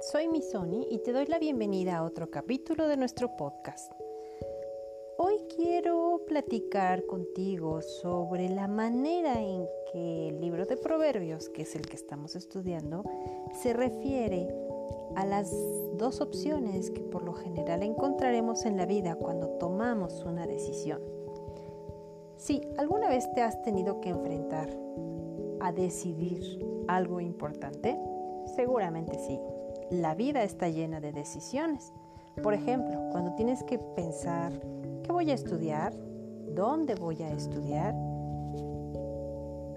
soy Misoni y te doy la bienvenida a otro capítulo de nuestro podcast. Hoy quiero platicar contigo sobre la manera en que el libro de Proverbios, que es el que estamos estudiando, se refiere a las dos opciones que por lo general encontraremos en la vida cuando tomamos una decisión. Si alguna vez te has tenido que enfrentar a decidir algo importante, seguramente sí. La vida está llena de decisiones. Por ejemplo, cuando tienes que pensar qué voy a estudiar, dónde voy a estudiar,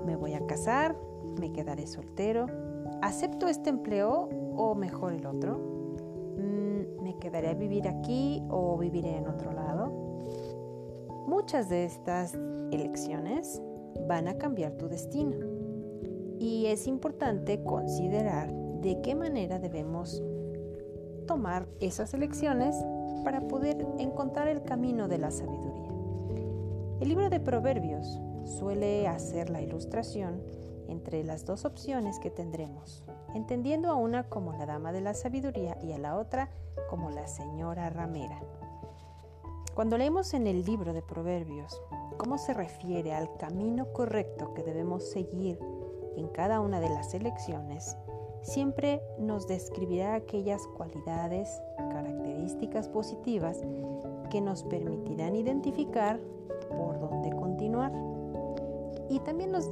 me voy a casar, me quedaré soltero, acepto este empleo o mejor el otro, mm, me quedaré a vivir aquí o viviré en otro lado. Muchas de estas elecciones van a cambiar tu destino. Y es importante considerar de qué manera debemos tomar esas elecciones para poder encontrar el camino de la sabiduría. El libro de Proverbios suele hacer la ilustración entre las dos opciones que tendremos, entendiendo a una como la dama de la sabiduría y a la otra como la señora ramera. Cuando leemos en el libro de Proverbios cómo se refiere al camino correcto que debemos seguir en cada una de las elecciones, siempre nos describirá aquellas cualidades, características positivas que nos permitirán identificar por dónde continuar. Y también nos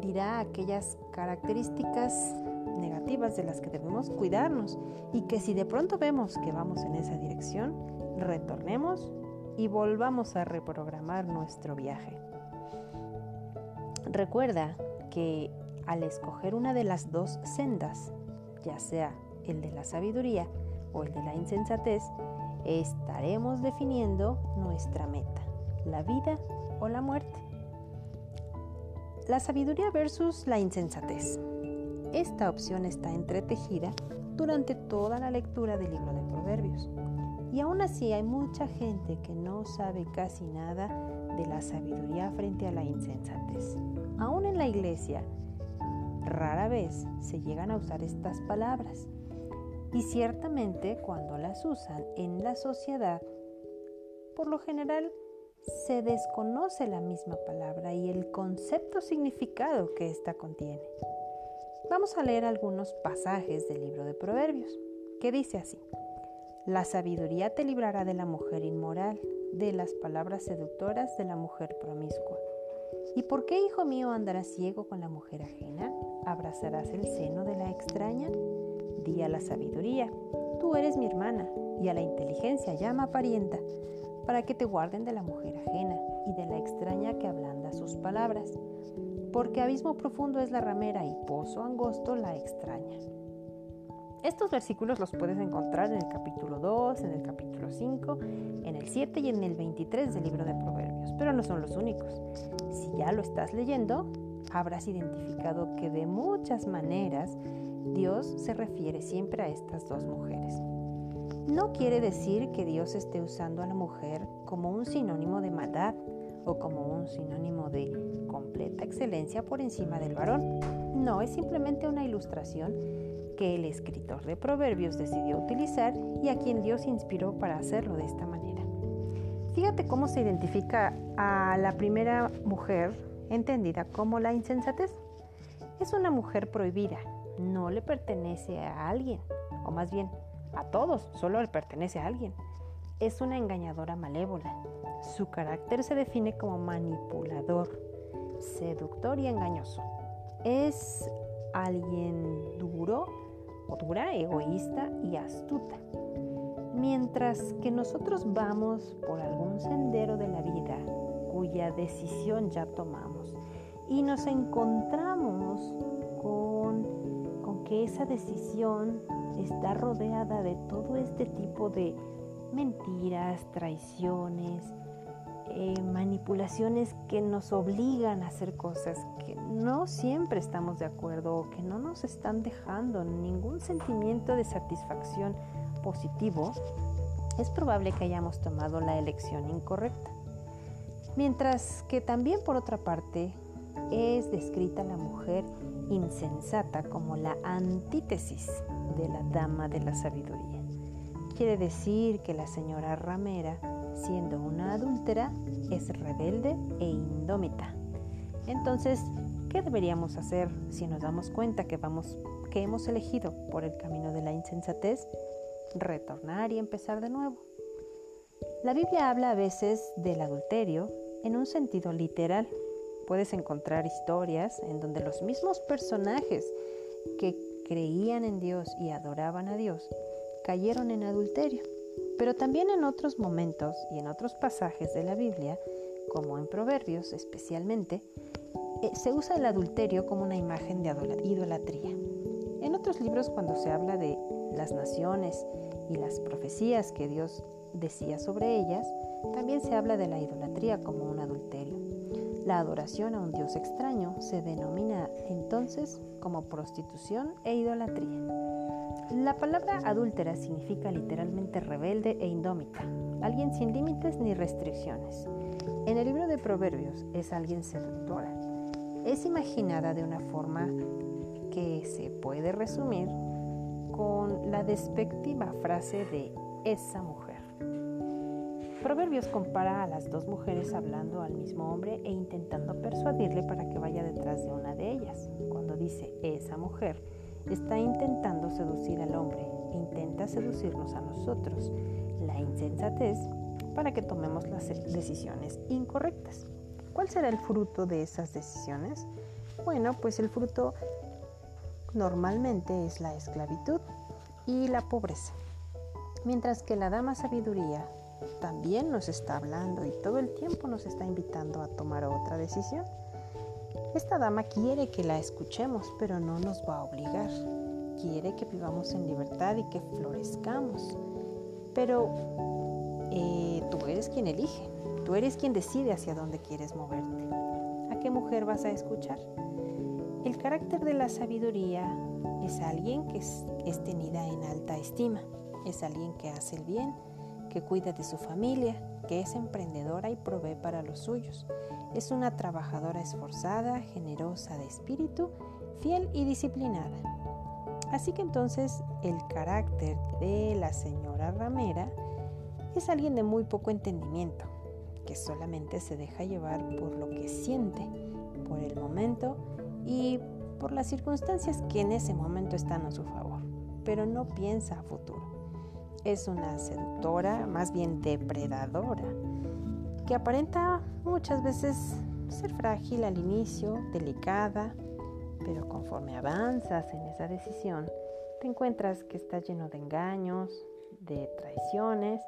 dirá aquellas características negativas de las que debemos cuidarnos y que si de pronto vemos que vamos en esa dirección, retornemos y volvamos a reprogramar nuestro viaje. Recuerda que al escoger una de las dos sendas, ya sea el de la sabiduría o el de la insensatez, estaremos definiendo nuestra meta, la vida o la muerte. La sabiduría versus la insensatez. Esta opción está entretejida durante toda la lectura del libro de Proverbios. Y aún así hay mucha gente que no sabe casi nada de la sabiduría frente a la insensatez. Aún en la iglesia Rara vez se llegan a usar estas palabras y ciertamente cuando las usan en la sociedad, por lo general se desconoce la misma palabra y el concepto significado que ésta contiene. Vamos a leer algunos pasajes del libro de Proverbios, que dice así, La sabiduría te librará de la mujer inmoral, de las palabras seductoras de la mujer promiscua. ¿Y por qué, hijo mío, andarás ciego con la mujer ajena? ¿Abrazarás el seno de la extraña? Di a la sabiduría, tú eres mi hermana, y a la inteligencia llama parienta, para que te guarden de la mujer ajena y de la extraña que ablanda sus palabras, porque abismo profundo es la ramera y pozo angosto la extraña. Estos versículos los puedes encontrar en el capítulo 2, en el capítulo 5, en el 7 y en el 23 del libro de Proverbios, pero no son los únicos. Si ya lo estás leyendo, habrás identificado que de muchas maneras Dios se refiere siempre a estas dos mujeres. No quiere decir que Dios esté usando a la mujer como un sinónimo de maldad o como un sinónimo de completa excelencia por encima del varón. No, es simplemente una ilustración que el escritor de Proverbios decidió utilizar y a quien Dios inspiró para hacerlo de esta manera. Fíjate cómo se identifica a la primera mujer entendida como la insensatez. Es una mujer prohibida, no le pertenece a alguien, o más bien a todos, solo le pertenece a alguien. Es una engañadora malévola. Su carácter se define como manipulador, seductor y engañoso. Es alguien duro o dura, egoísta y astuta. Mientras que nosotros vamos por algún sendero de la vida cuya decisión ya tomamos y nos encontramos con, con que esa decisión está rodeada de todo este tipo de mentiras, traiciones, eh, manipulaciones que nos obligan a hacer cosas que no siempre estamos de acuerdo o que no nos están dejando ningún sentimiento de satisfacción positivo, es probable que hayamos tomado la elección incorrecta. Mientras que también por otra parte es descrita la mujer insensata como la antítesis de la dama de la sabiduría. Quiere decir que la señora ramera, siendo una adúltera, es rebelde e indómita. Entonces, ¿qué deberíamos hacer si nos damos cuenta que vamos que hemos elegido por el camino de la insensatez? Retornar y empezar de nuevo. La Biblia habla a veces del adulterio en un sentido literal. Puedes encontrar historias en donde los mismos personajes que creían en Dios y adoraban a Dios cayeron en adulterio. Pero también en otros momentos y en otros pasajes de la Biblia, como en Proverbios especialmente, eh, se usa el adulterio como una imagen de idolatría. En otros libros, cuando se habla de las naciones y las profecías que Dios decía sobre ellas, también se habla de la idolatría como un adulterio. La adoración a un Dios extraño se denomina entonces como prostitución e idolatría. La palabra adúltera significa literalmente rebelde e indómita, alguien sin límites ni restricciones. En el libro de Proverbios es alguien seductora. Es imaginada de una forma que se puede resumir con la despectiva frase de esa mujer. Proverbios compara a las dos mujeres hablando al mismo hombre e intentando persuadirle para que vaya detrás de una de ellas. Cuando dice esa mujer, está intentando seducir al hombre, intenta seducirnos a nosotros, la insensatez, para que tomemos las decisiones incorrectas. ¿Cuál será el fruto de esas decisiones? Bueno, pues el fruto normalmente es la esclavitud y la pobreza. Mientras que la dama sabiduría también nos está hablando y todo el tiempo nos está invitando a tomar otra decisión. Esta dama quiere que la escuchemos, pero no nos va a obligar. Quiere que vivamos en libertad y que florezcamos. Pero eh, tú eres quien elige, tú eres quien decide hacia dónde quieres moverte. ¿A qué mujer vas a escuchar? El carácter de la sabiduría es alguien que es tenida en alta estima, es alguien que hace el bien, que cuida de su familia, que es emprendedora y provee para los suyos. Es una trabajadora esforzada, generosa de espíritu, fiel y disciplinada. Así que entonces el carácter de la señora ramera es alguien de muy poco entendimiento, que solamente se deja llevar por lo que siente, por el momento y por las circunstancias que en ese momento están a su favor, pero no piensa a futuro es una seductora, más bien depredadora, que aparenta muchas veces ser frágil al inicio, delicada, pero conforme avanzas en esa decisión, te encuentras que está lleno de engaños, de traiciones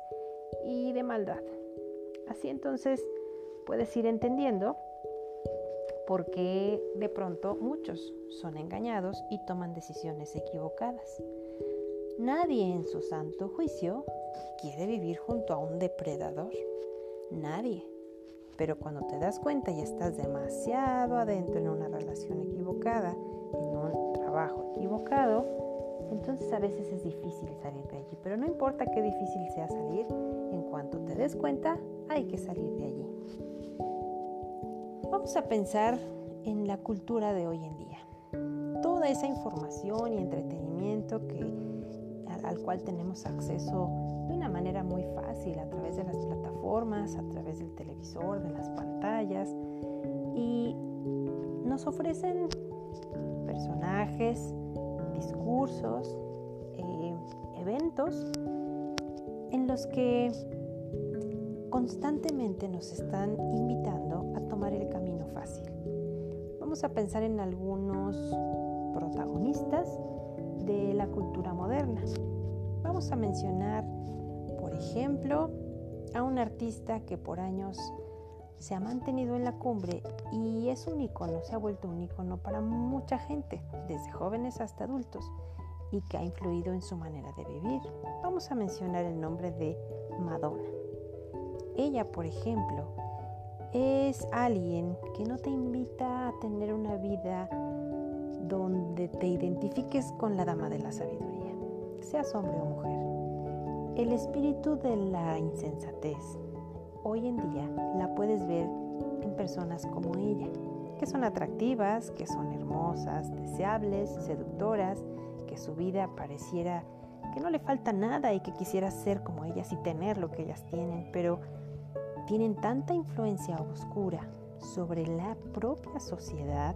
y de maldad. Así entonces puedes ir entendiendo por qué de pronto muchos son engañados y toman decisiones equivocadas. Nadie en su santo juicio quiere vivir junto a un depredador. Nadie. Pero cuando te das cuenta y estás demasiado adentro en una relación equivocada, en un trabajo equivocado, entonces a veces es difícil salir de allí. Pero no importa qué difícil sea salir, en cuanto te des cuenta, hay que salir de allí. Vamos a pensar en la cultura de hoy en día. Toda esa información y entretenimiento que al cual tenemos acceso de una manera muy fácil a través de las plataformas, a través del televisor, de las pantallas y nos ofrecen personajes, discursos, eh, eventos en los que constantemente nos están invitando Vamos a pensar en algunos protagonistas de la cultura moderna. Vamos a mencionar, por ejemplo, a un artista que por años se ha mantenido en la cumbre y es un icono, se ha vuelto un icono para mucha gente, desde jóvenes hasta adultos, y que ha influido en su manera de vivir. Vamos a mencionar el nombre de Madonna. Ella, por ejemplo, es alguien que no te invita a tener una vida donde te identifiques con la dama de la sabiduría, seas hombre o mujer. El espíritu de la insensatez, hoy en día la puedes ver en personas como ella, que son atractivas, que son hermosas, deseables, seductoras, que su vida pareciera que no le falta nada y que quisiera ser como ellas y tener lo que ellas tienen, pero tienen tanta influencia oscura sobre la propia sociedad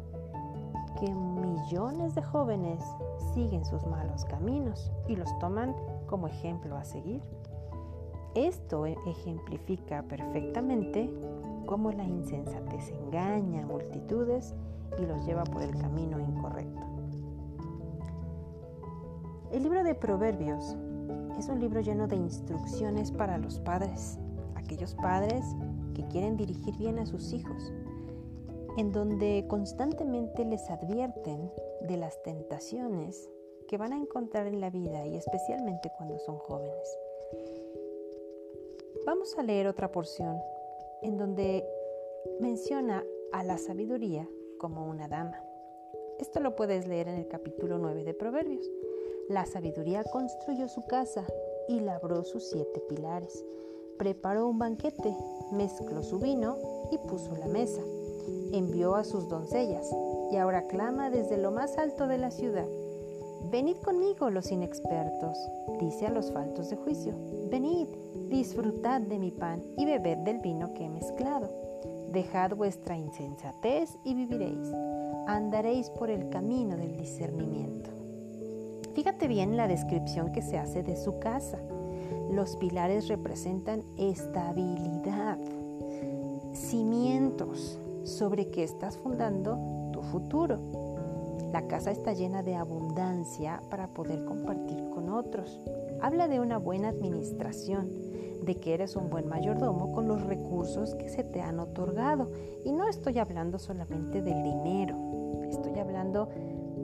que millones de jóvenes siguen sus malos caminos y los toman como ejemplo a seguir. Esto e-, ejemplifica perfectamente cómo la insensatez engaña a multitudes y los lleva por el camino incorrecto. El libro de Proverbios es un libro lleno de instrucciones para los padres, aquellos padres que quieren dirigir bien a sus hijos, en donde constantemente les advierten de las tentaciones que van a encontrar en la vida y especialmente cuando son jóvenes. Vamos a leer otra porción en donde menciona a la sabiduría como una dama. Esto lo puedes leer en el capítulo 9 de Proverbios. La sabiduría construyó su casa y labró sus siete pilares. Preparó un banquete, mezcló su vino y puso la mesa. Envió a sus doncellas y ahora clama desde lo más alto de la ciudad. Venid conmigo los inexpertos, dice a los faltos de juicio. Venid, disfrutad de mi pan y bebed del vino que he mezclado. Dejad vuestra insensatez y viviréis. Andaréis por el camino del discernimiento. Fíjate bien la descripción que se hace de su casa. Los pilares representan estabilidad, cimientos sobre que estás fundando tu futuro. La casa está llena de abundancia para poder compartir con otros. Habla de una buena administración, de que eres un buen mayordomo con los recursos que se te han otorgado. Y no estoy hablando solamente del dinero, estoy hablando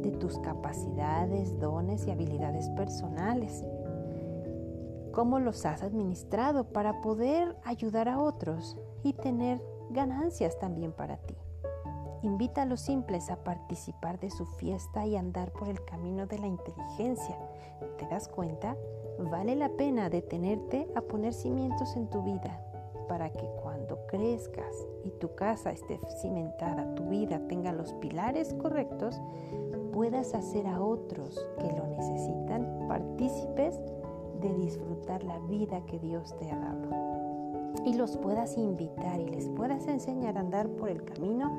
de tus capacidades, dones y habilidades personales. ¿Cómo los has administrado para poder ayudar a otros y tener ganancias también para ti? Invita a los simples a participar de su fiesta y andar por el camino de la inteligencia. ¿Te das cuenta? Vale la pena detenerte a poner cimientos en tu vida para que cuando crezcas y tu casa esté cimentada, tu vida tenga los pilares correctos, puedas hacer a otros que lo necesitan partícipes de disfrutar la vida que Dios te ha dado. Y los puedas invitar y les puedas enseñar a andar por el camino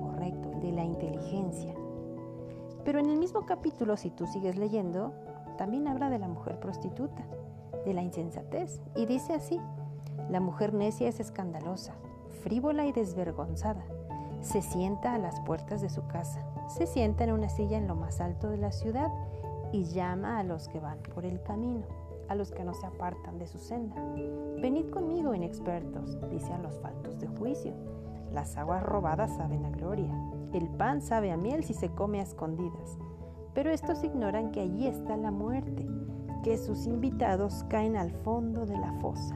correcto, el de la inteligencia. Pero en el mismo capítulo, si tú sigues leyendo, también habla de la mujer prostituta, de la insensatez. Y dice así, la mujer necia es escandalosa, frívola y desvergonzada. Se sienta a las puertas de su casa se sienta en una silla en lo más alto de la ciudad y llama a los que van por el camino, a los que no se apartan de su senda. Venid conmigo, inexpertos, dice los faltos de juicio. Las aguas robadas saben a gloria, el pan sabe a miel si se come a escondidas. Pero estos ignoran que allí está la muerte, que sus invitados caen al fondo de la fosa.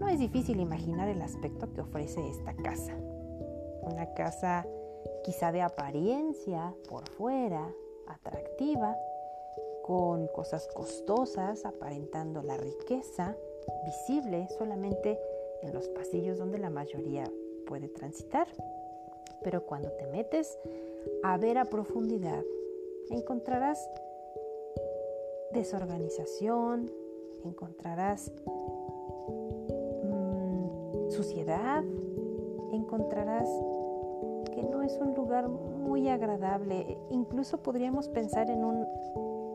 No es difícil imaginar el aspecto que ofrece esta casa. Una casa quizá de apariencia por fuera, atractiva, con cosas costosas, aparentando la riqueza, visible solamente en los pasillos donde la mayoría puede transitar. Pero cuando te metes a ver a profundidad, encontrarás desorganización, encontrarás mm, suciedad, encontrarás que no es un lugar muy agradable. Incluso podríamos pensar en un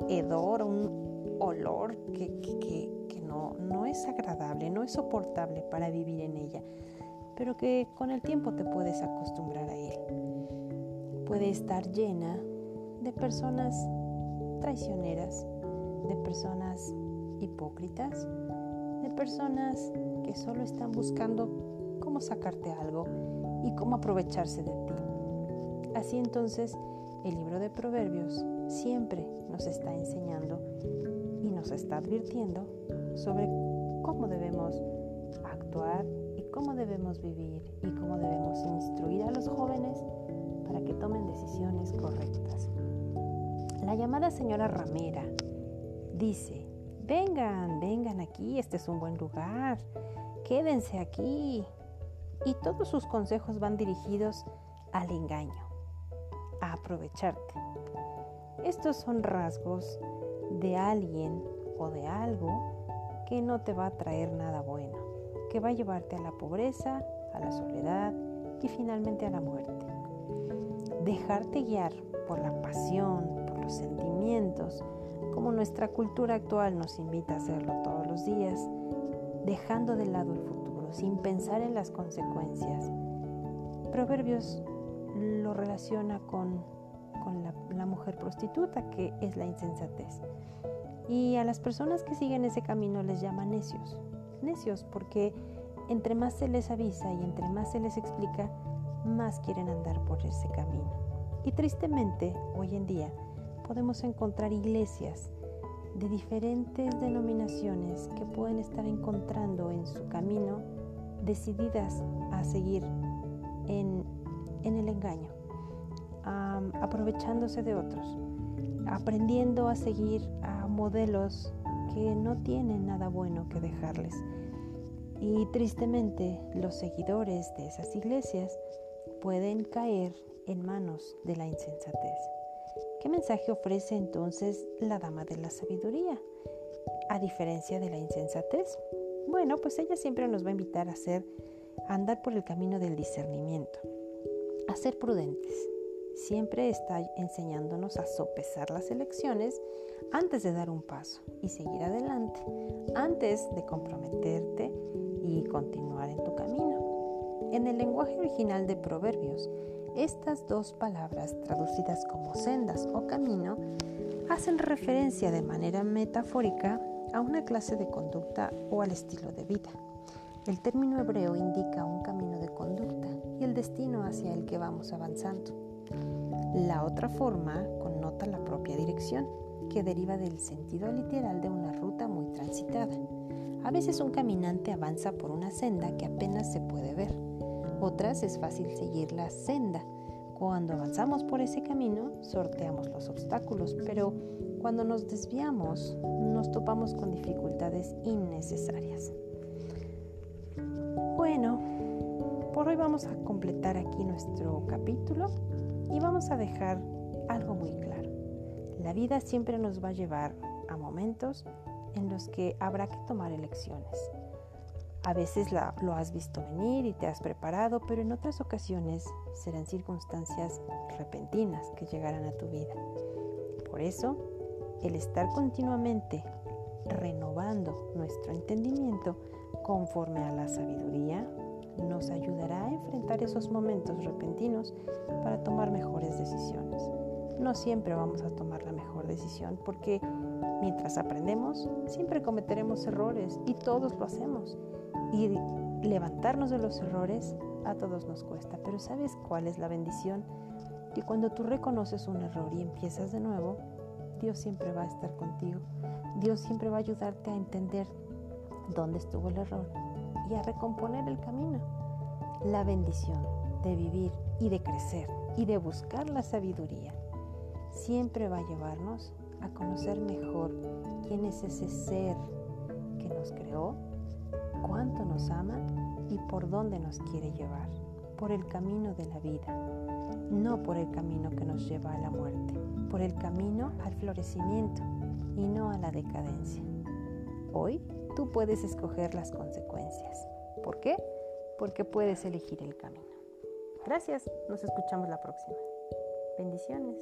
hedor, un olor que, que, no, no es agradable, no es soportable para vivir en ella, pero que con el tiempo te puedes acostumbrar a él. Puede estar llena de personas traicioneras, de personas hipócritas, de personas que solo están buscando cómo sacarte algo y cómo aprovecharse de ti. Así entonces, el libro de Proverbios siempre nos está enseñando y nos está advirtiendo sobre cómo debemos actuar y cómo debemos vivir y cómo debemos instruir a los jóvenes para que tomen decisiones correctas. La llamada señora Ramera dice, vengan, vengan aquí, este es un buen lugar, quédense aquí, y todos sus consejos van dirigidos al engaño, a aprovecharte. Estos son rasgos de alguien o de algo que no te va a traer nada bueno, que va a llevarte a la pobreza, a la soledad y finalmente a la muerte. Dejarte guiar por la pasión, por los sentimientos, como nuestra cultura actual nos invita a hacerlo todos los días, dejando de lado el futuro, sin pensar en las consecuencias. Proverbios lo relaciona con, con la, la mujer prostituta, que es la insensatez. Y a las personas que siguen ese camino les llama necios. Necios porque entre más se les avisa y entre más se les explica, más quieren andar por ese camino. Y tristemente, hoy en día, podemos encontrar iglesias de diferentes denominaciones que pueden estar encontrando en su camino decididas a seguir en, el engaño, aprovechándose de otros, aprendiendo a seguir a modelos que no tienen nada bueno que dejarles. Y tristemente los seguidores de esas iglesias pueden caer en manos de la insensatez. ¿Qué mensaje ofrece entonces la dama de la sabiduría? A diferencia de la insensatez. Bueno, pues ella siempre nos va a invitar a hacer, a andar por el camino del discernimiento, a ser prudentes. Siempre está enseñándonos a sopesar las elecciones antes de dar un paso y seguir adelante, antes de comprometerte y continuar en tu camino. En el lenguaje original de Proverbios, estas dos palabras, traducidas como sendas o camino, hacen referencia de manera metafórica a una clase de conducta o al estilo de vida. El término hebreo indica un camino de conducta y el destino hacia el que vamos avanzando. La otra forma connota la propia dirección, que deriva del sentido literal de una ruta muy transitada. A veces un caminante avanza por una senda que apenas se puede ver otras es fácil seguir la senda. Cuando avanzamos por ese camino, sorteamos los obstáculos, pero cuando nos desviamos, nos topamos con dificultades innecesarias. Bueno, por hoy vamos a completar aquí nuestro capítulo y vamos a dejar algo muy claro. La vida siempre nos va a llevar a momentos en los que habrá que tomar elecciones. A veces lo has visto venir y te has preparado, pero en otras ocasiones serán circunstancias repentinas que llegarán a tu vida. Por eso, el estar continuamente renovando nuestro entendimiento conforme a la sabiduría nos ayudará a enfrentar esos momentos repentinos para tomar mejores decisiones. No siempre vamos a tomar la mejor decisión porque mientras aprendemos siempre cometeremos errores y todos lo hacemos y levantarnos de los errores a todos nos cuesta. Pero ¿sabes cuál es la bendición? Que cuando tú reconoces un error y empiezas de nuevo, Dios siempre va a estar contigo. Dios siempre va a ayudarte a entender dónde estuvo el error y a recomponer el camino. La bendición de vivir y de crecer y de buscar la sabiduría siempre va a llevarnos a conocer mejor quién es ese ser que nos creó cuánto nos ama y por dónde nos quiere llevar, por el camino de la vida, no por el camino que nos lleva a la muerte, por el camino al florecimiento y no a la decadencia. Hoy tú puedes escoger las consecuencias. ¿Por qué? Porque puedes elegir el camino. Gracias, nos escuchamos la próxima. Bendiciones.